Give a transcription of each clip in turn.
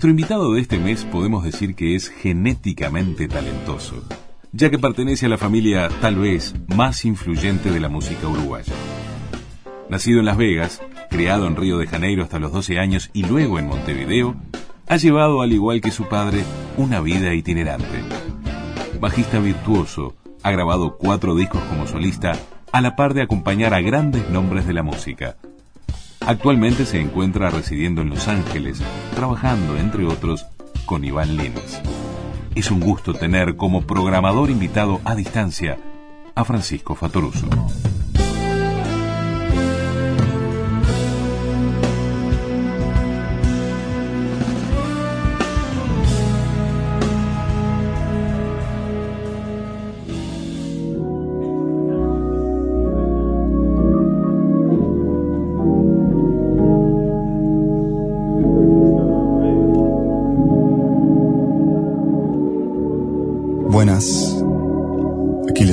Nuestro invitado de este mes podemos decir que es genéticamente talentoso, ya que pertenece a la familia tal vez más influyente de la música uruguaya. Nacido en Las Vegas, criado en Río de Janeiro hasta los 12 años y luego en Montevideo, ha llevado, al igual que su padre, una vida itinerante. Bajista virtuoso, ha grabado cuatro discos como solista, a la par de acompañar a grandes nombres de la música Actualmente se encuentra residiendo en Los Ángeles, trabajando, entre otros, con Iván Lins. Es un gusto tener como programador invitado a distancia a Francisco Fatoruso.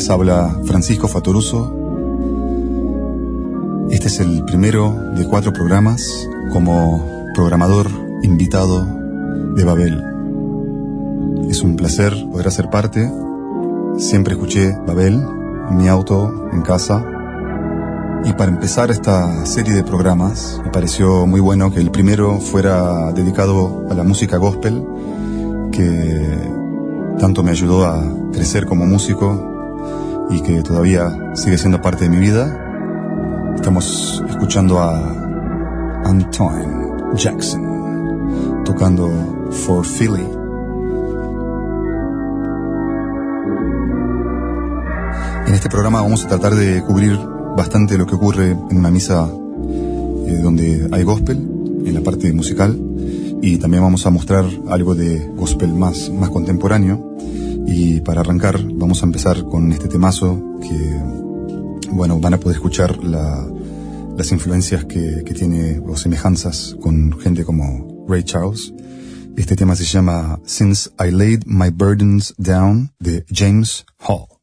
Habla Francisco Fatoruso. Este es el primero de cuatro programas como programador invitado de Babel. Es un placer poder hacer parte. Siempre escuché Babel en mi auto, en casa. Y para empezar esta serie de programas, me pareció muy bueno que el primero fuera dedicado a la música gospel, que tanto me ayudó a crecer como músico y que todavía sigue siendo parte de mi vida. Estamos escuchando a Antoine Jackson tocando For Philly. En este programa vamos a tratar de cubrir bastante lo que ocurre en una misa eh, donde hay gospel, en la parte musical, y también vamos a mostrar algo de gospel más, más contemporáneo y para arrancar vamos a empezar con este temazo que, bueno, van a poder escuchar las influencias que, que tiene o semejanzas con gente como Ray Charles. Este tema se llama Since I Laid My Burdens Down de James Hall.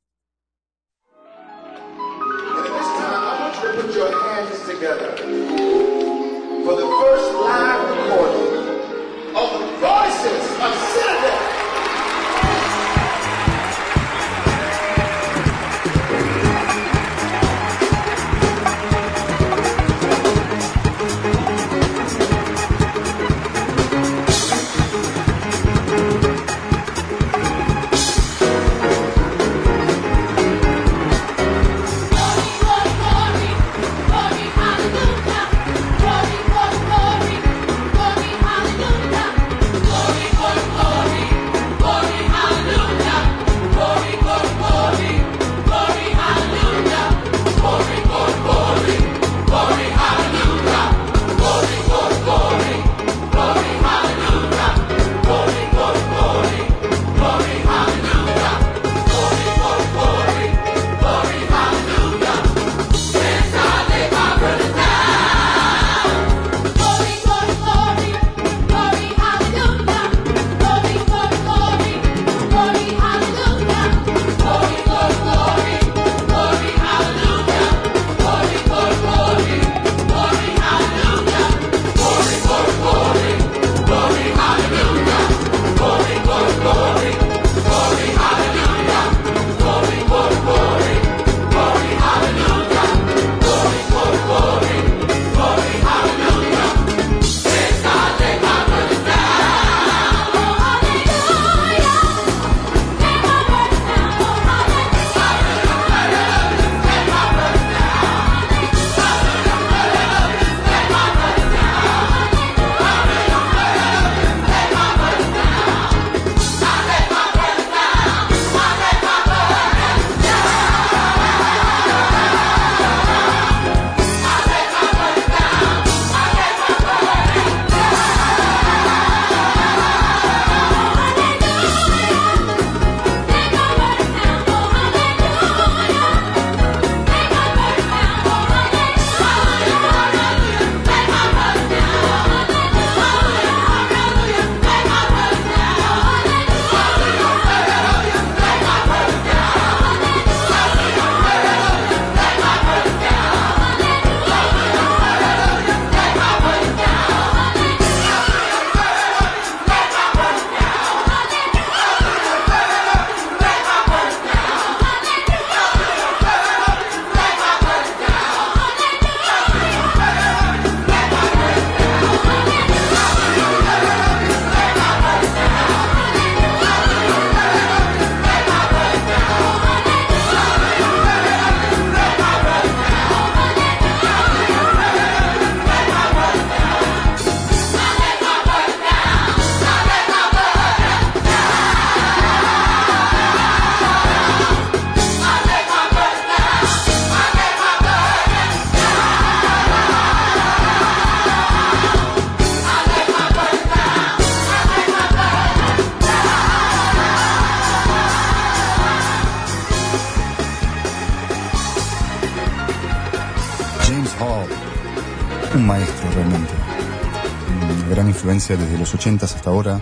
Desde los 80 hasta ahora.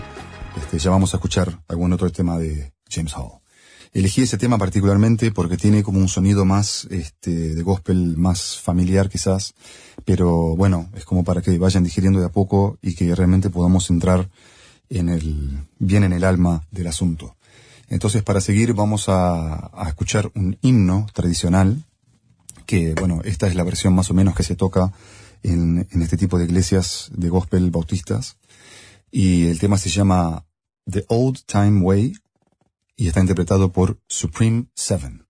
Este, ya vamos a escuchar algún otro tema de James Hall. Elegí ese tema particularmente porque tiene como un sonido más este, de gospel, más familiar quizás, pero bueno, es como para que vayan digiriendo de a poco y que realmente podamos entrar en el, bien en el alma del asunto. Entonces, para seguir, vamos a, escuchar un himno tradicional, que bueno, esta es la versión más o menos que se toca en este tipo de iglesias de gospel bautistas, y el tema se llama The Old Time Way, y está interpretado por Supreme Seven.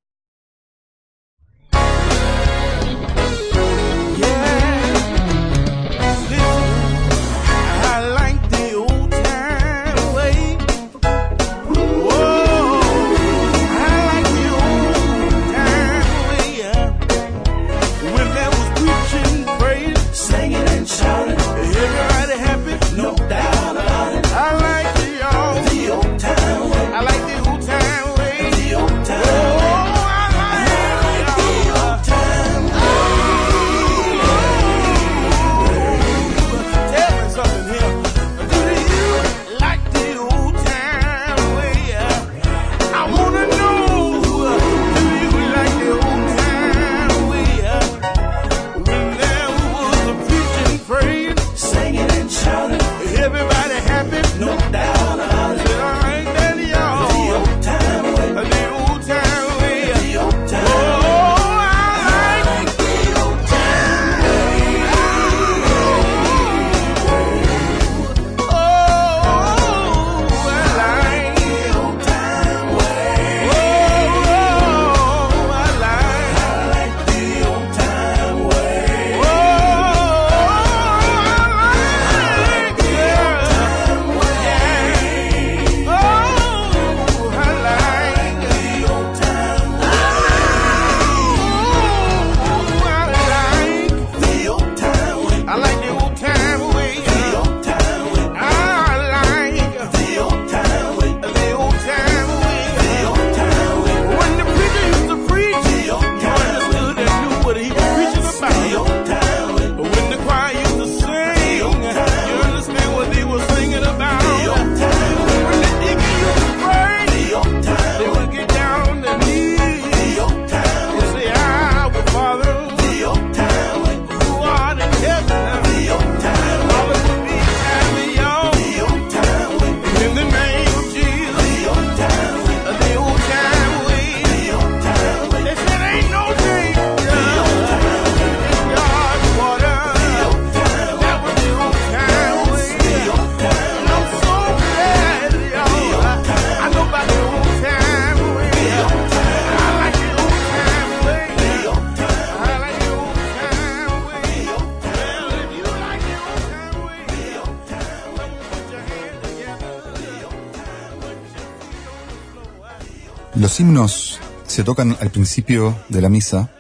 Los himnos se tocan al principio de la misa,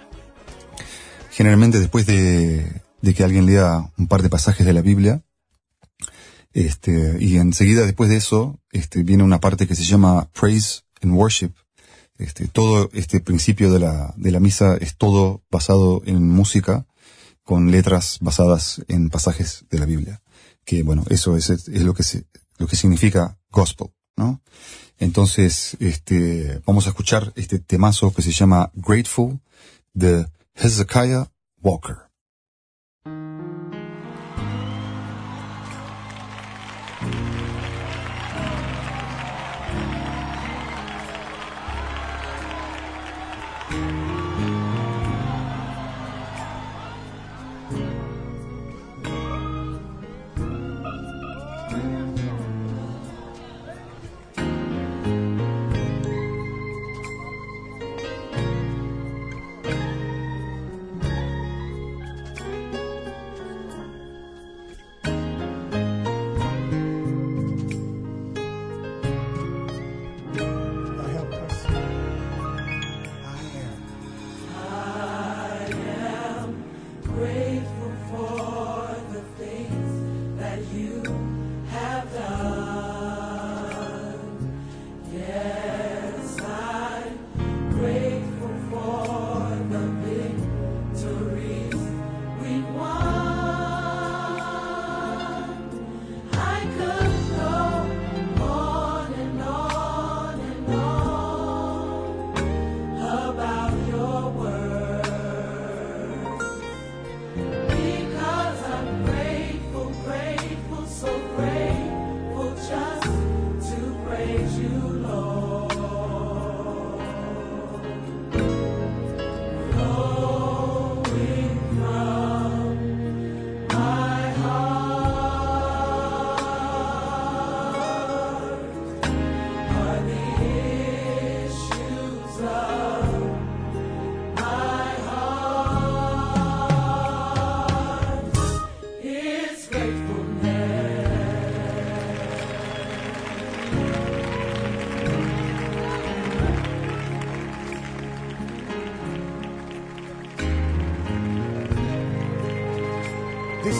generalmente después de, que alguien lea un par de pasajes de la Biblia, este, y enseguida después de eso, este, viene una parte que se llama Praise and Worship. Este, todo este principio de la, de la misa es todo basado en música, con letras basadas en pasajes de la Biblia. Que bueno, eso es, es lo que lo que significa gospel, ¿no? Entonces, este, vamos a escuchar este temazo que se llama Grateful de Hezekiah Walker.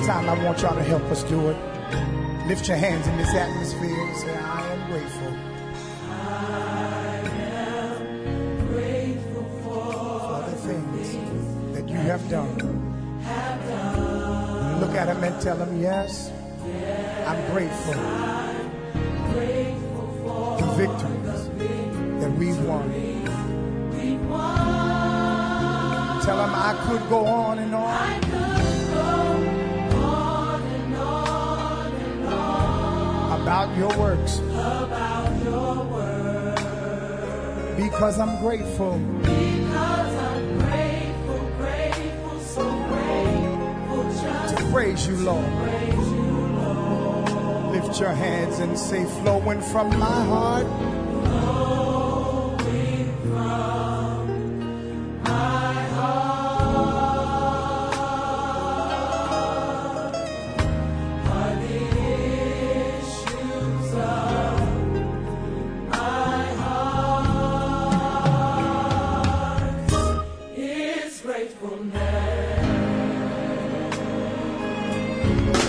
Time, I want y'all to help us do it. Lift your hands in this atmosphere and say, I am grateful. I am grateful for the things that you have done. Look at them and tell them, yes, yes I'm grateful. Your works. About your works. Because I'm grateful. Because I'm grateful, grateful, so grateful to praise you, Lord. Praise you, Lord. Lift your hands and say, flowing from my heart. Bye.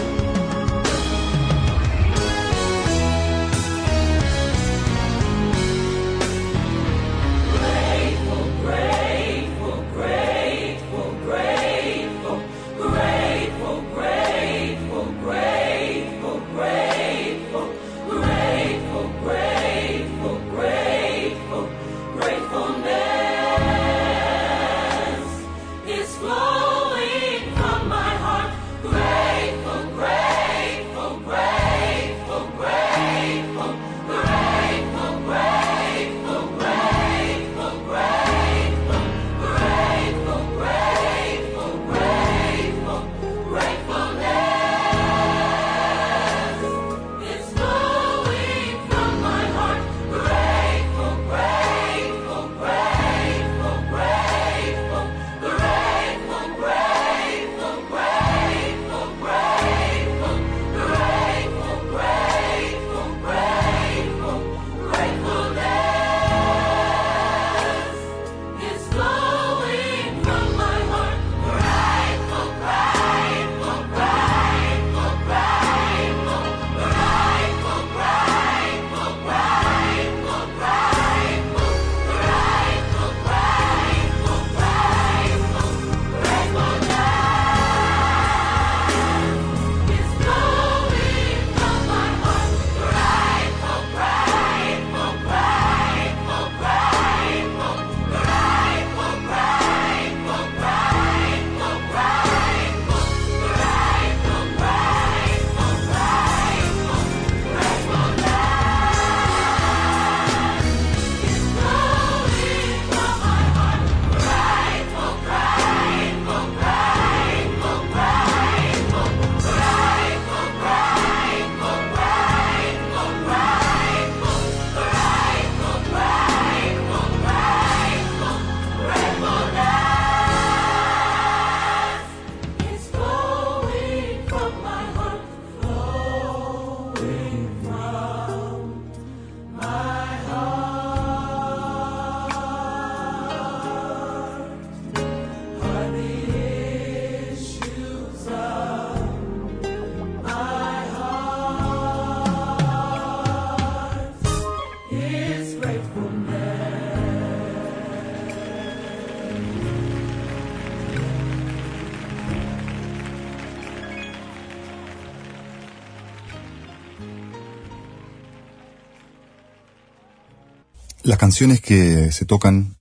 Las canciones que se tocan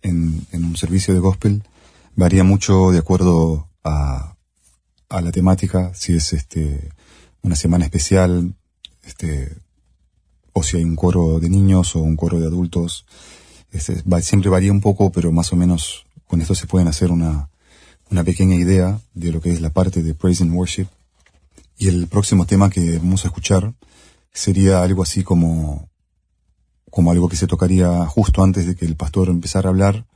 en, en un servicio de gospel varía mucho de acuerdo a, a la temática, si es este una semana especial, este o si hay un coro de niños o un coro de adultos. Este, siempre varía un poco, pero más o menos con esto se pueden hacer una, una pequeña idea de lo que es la parte de Praise and Worship. Y el próximo tema que vamos a escuchar sería algo así como como algo que se tocaría justo antes de que el pastor empezara a hablar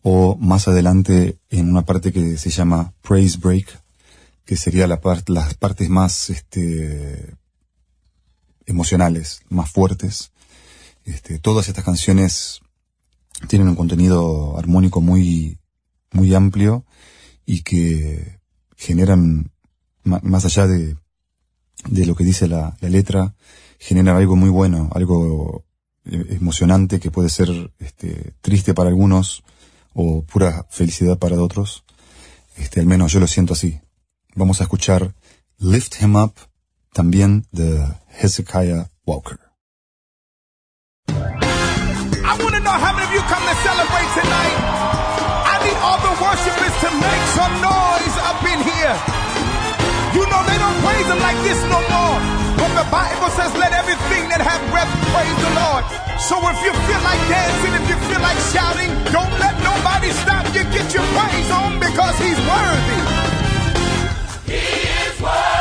o más adelante en una parte que se llama Praise Break, que sería la parte las partes más este, emocionales, más fuertes. Este, todas estas canciones tienen un contenido armónico muy, muy amplio y que generan más allá de, de lo que dice la, la letra, genera algo muy bueno, algo emocionante que puede ser este, triste para algunos o pura felicidad para otros. Este, al menos yo lo siento así. Vamos a escuchar Lift Him Up, también de Hezekiah Walker. I want to know how many of you come to celebrate tonight. I need all the worshipers to make some noise up in here. You know they don't praise him like this no more. But the Bible says, let everything that have breath praise the Lord. So if you feel like dancing, if you feel like shouting, don't let nobody stop you. Get your praise on because he's worthy. pineapple.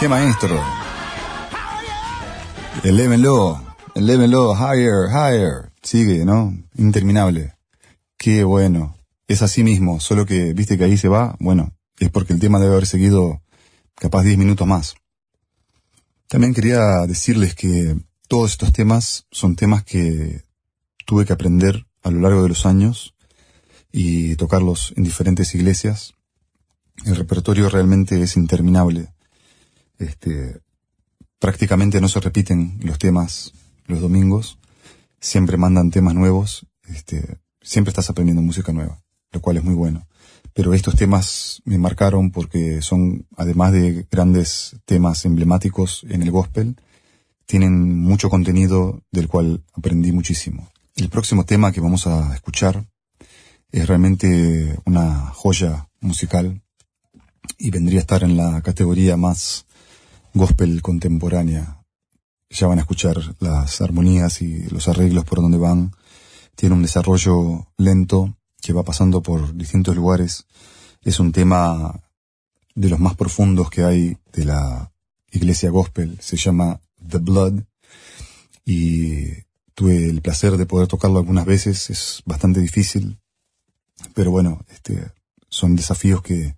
¡Qué maestro! Elévenlo, elévenlo, higher, higher. Sigue, ¿no? Interminable. Qué bueno. Es así mismo, solo que, viste que ahí se va, bueno, es porque el tema debe haber seguido capaz 10 minutos más. También quería decirles que todos estos temas son temas que tuve que aprender a lo largo de los años y tocarlos en diferentes iglesias. El repertorio realmente es interminable. Este, prácticamente no se repiten los temas los domingos. Siempre mandan temas nuevos. Este, siempre estás aprendiendo música nueva, lo cual es muy bueno. Pero estos temas me marcaron porque son, además de grandes temas emblemáticos en el gospel, tienen mucho contenido del cual aprendí muchísimo. El próximo tema que vamos a escuchar es realmente una joya musical y vendría a estar en la categoría más gospel contemporánea. Ya van a escuchar las armonías y los arreglos por donde van. Tiene un desarrollo lento que va pasando por distintos lugares. Es un tema de los más profundos que hay de la iglesia gospel. Se llama The Blood y tuve el placer de poder tocarlo algunas veces. Es bastante difícil, pero bueno, este, son desafíos que,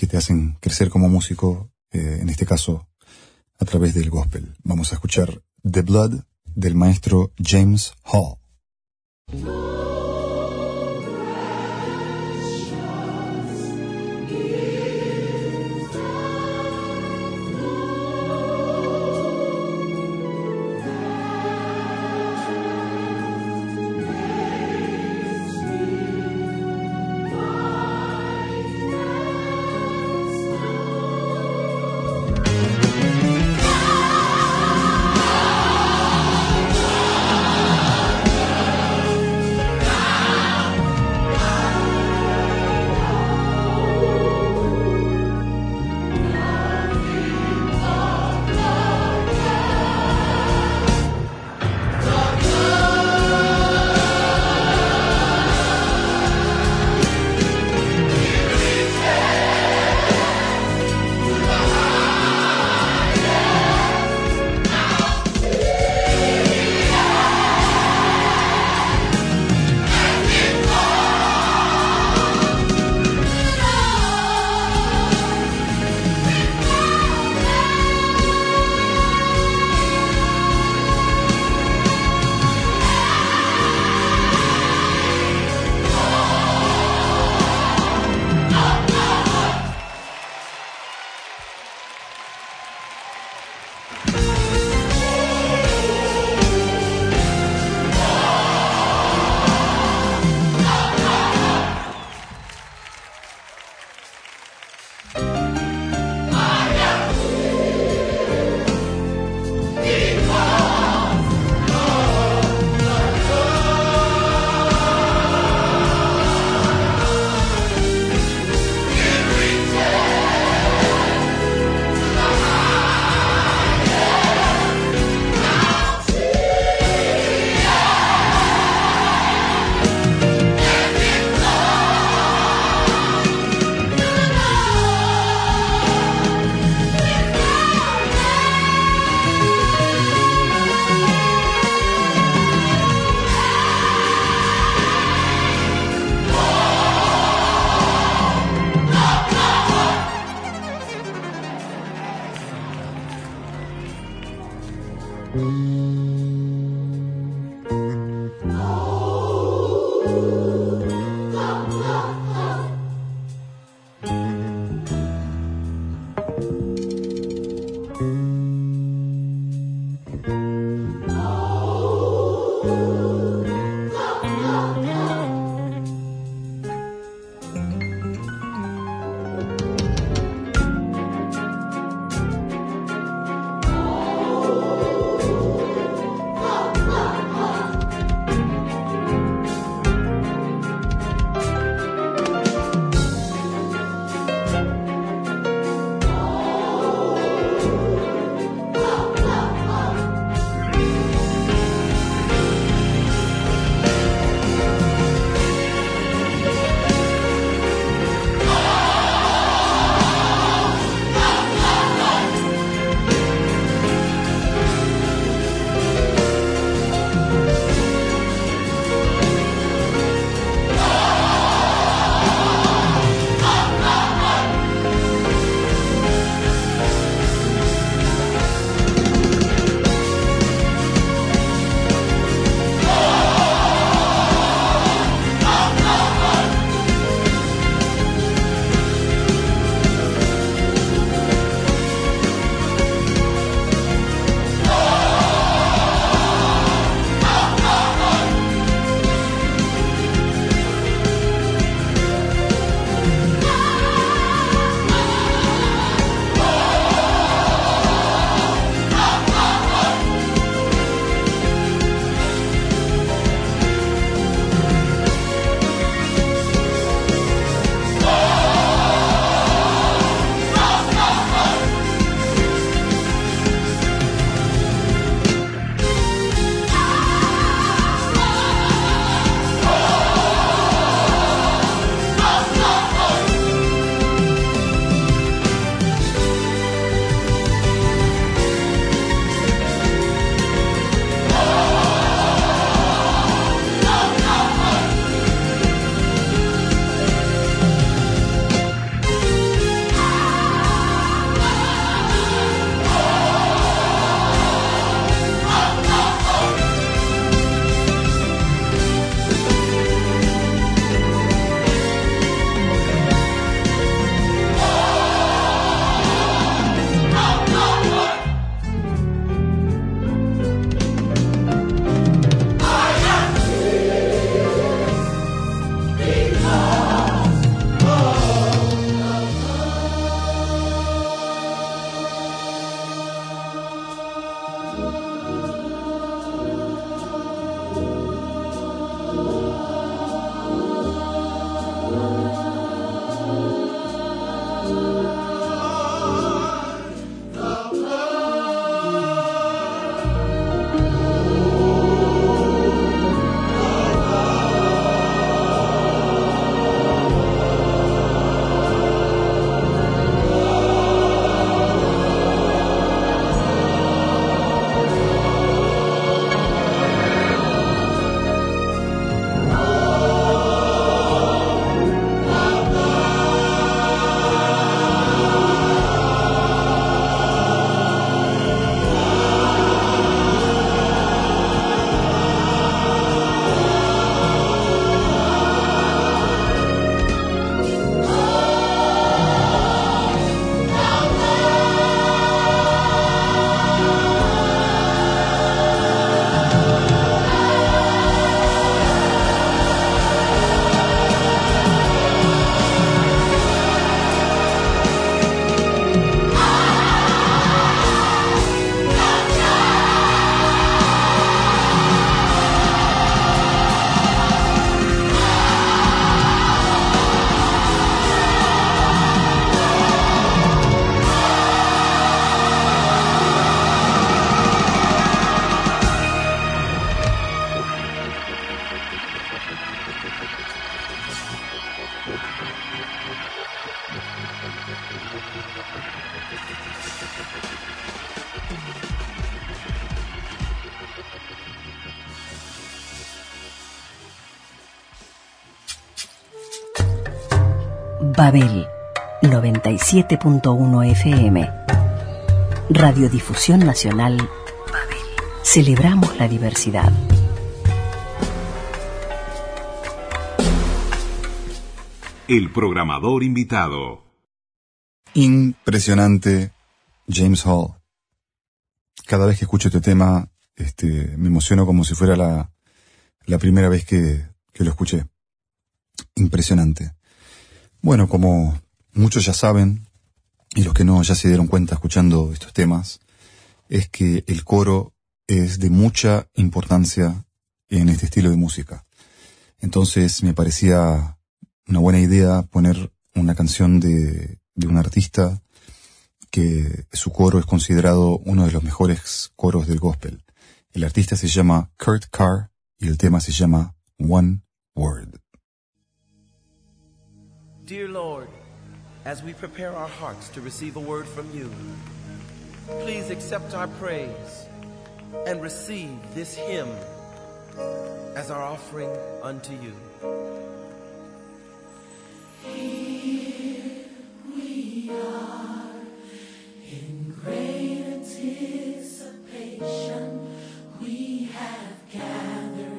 que te hacen crecer como músico, eh, en este caso a través del gospel. Vamos a escuchar The Blood del maestro James Hall. 97.1 FM. Radiodifusión Nacional. Babel. Celebramos la diversidad. El programador invitado. Impresionante James Hall. Cada vez que escucho este tema, este, me emociono como si fuera la, la primera vez que, que lo escuché. Impresionante. Bueno, como muchos ya saben, y los que no ya se dieron cuenta escuchando estos temas, es que el coro es de mucha importancia en este estilo de música. Entonces me parecía una buena idea poner una canción de, un artista que su coro es considerado uno de los mejores coros del gospel. El artista se llama Kurt Carr y el tema se llama One Word. Dear Lord, as we prepare our hearts to receive a word from you, please accept our praise and receive this hymn as our offering unto you. We are in great anticipation, we have gathered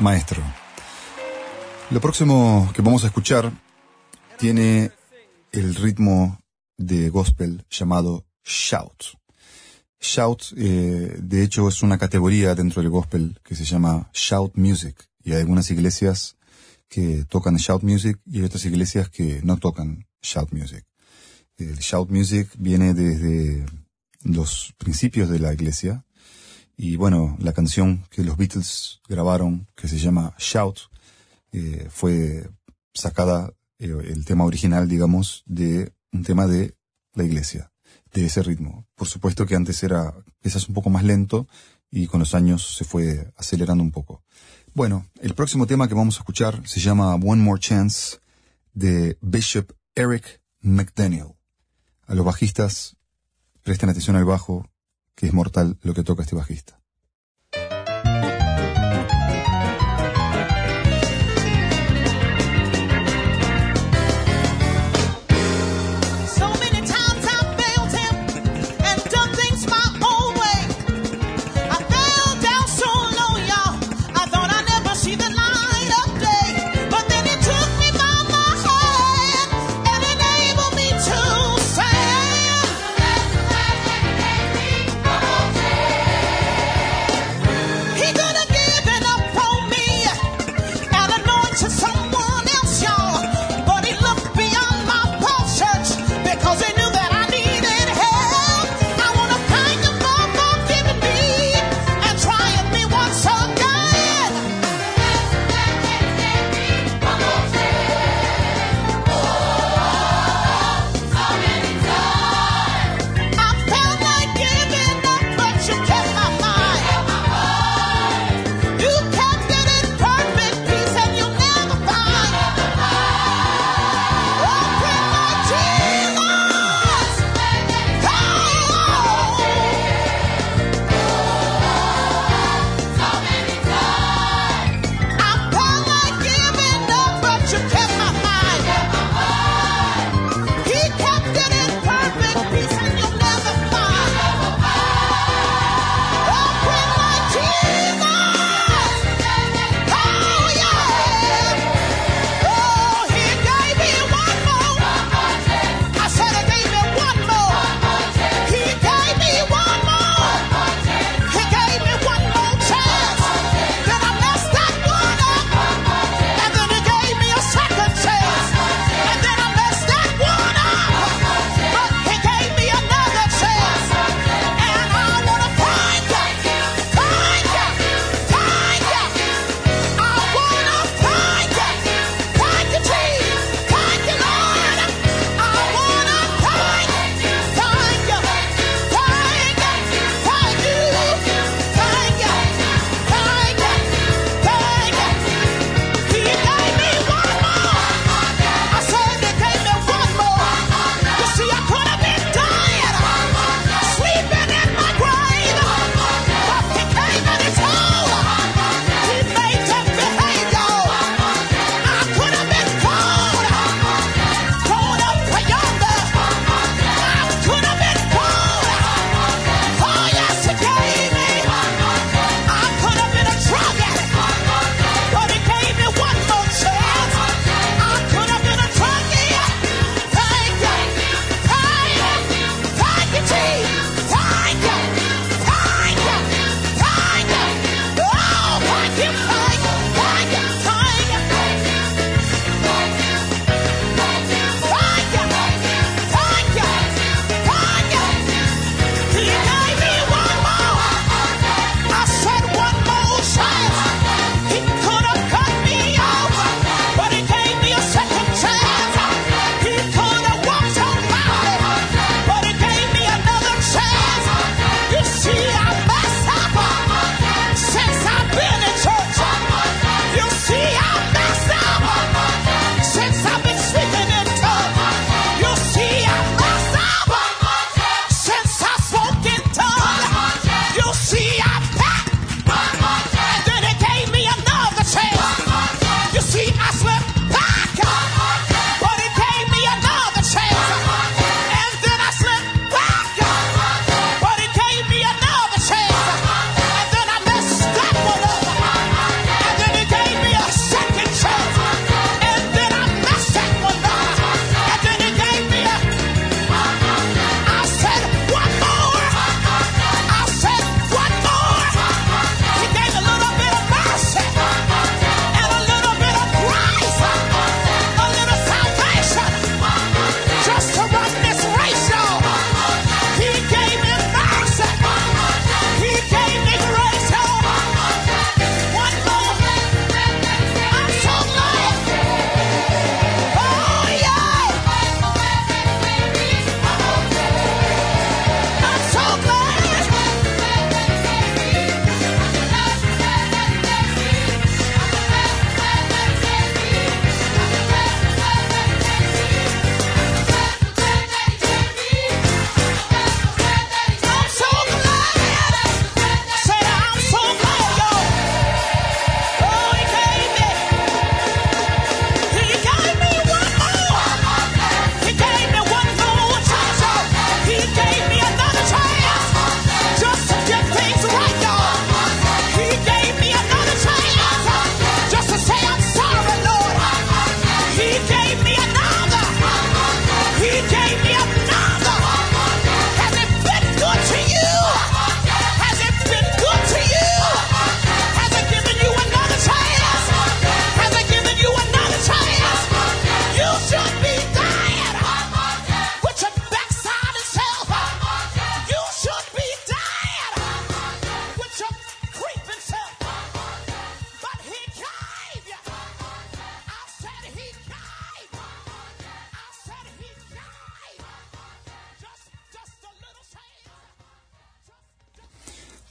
maestro. Lo próximo que vamos a escuchar tiene el ritmo de gospel llamado shout. Shout, eh, de hecho, es una categoría dentro del gospel que se llama shout music. Y hay algunas iglesias que tocan shout music y hay otras iglesias que no tocan shout music. El shout music viene desde los principios de la iglesia. Y bueno, la canción que los Beatles grabaron, que se llama Shout, eh, fue sacada, eh, el tema original, digamos, de un tema de la iglesia, de ese ritmo. Por supuesto que antes era quizás un poco más lento y con los años se fue acelerando un poco. Bueno, el próximo tema que vamos a escuchar se llama One More Chance de Bishop Eric McDaniel. A los bajistas, presten atención al bajo, que es mortal lo que toca este bajista.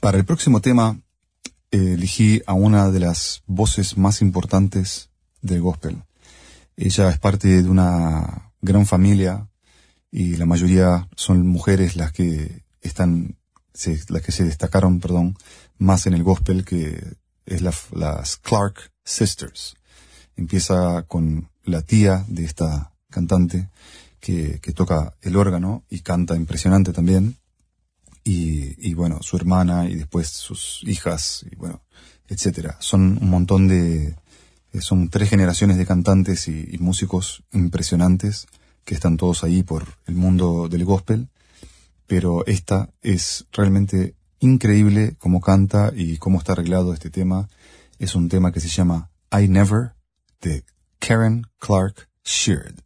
Para el próximo tema elegí a una de las voces más importantes del gospel. Ella es parte de una gran familia y la mayoría son mujeres las que están, se- las que se destacaron, perdón, más en el gospel que es la- las Clark Sisters. Empieza con la tía de esta cantante que toca el órgano y canta impresionante también. Y, y bueno, su hermana y después sus hijas y bueno, etcétera. Son un montón de, eh, son tres generaciones de cantantes y, músicos impresionantes que están todos ahí por el mundo del gospel. Pero esta es realmente increíble cómo canta y cómo está arreglado este tema. Es un tema que se llama I Never de Karen Clark Sheard.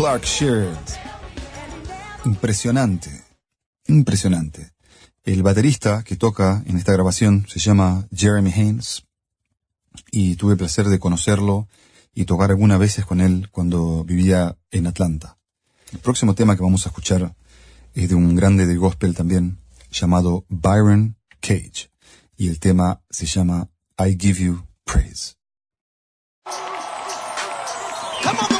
Clark Sheard. Impresionante. Impresionante. El baterista que toca en esta grabación se llama Jeremy Haynes y tuve el placer de conocerlo y tocar algunas veces con él cuando vivía en Atlanta. El próximo tema que vamos a escuchar es de un grande del gospel también llamado Byron Cage y el tema se llama I Give You Praise. Come on,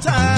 time.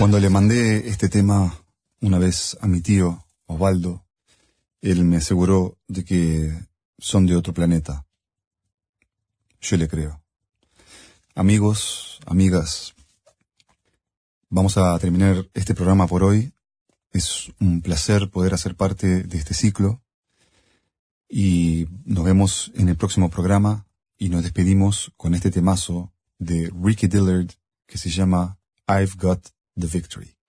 Cuando le mandé este tema una vez a mi tío, Osvaldo, él me aseguró de que son de otro planeta. Yo le creo. Amigos, amigas, vamos a terminar este programa por hoy. Es un placer poder hacer parte de este ciclo. Y nos vemos en el próximo programa y nos despedimos con este temazo de Ricky Dillard que se llama I've Got the Victory.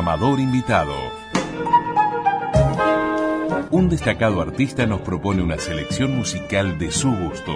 Programador invitado. Un destacado artista nos propone una selección musical de su gusto.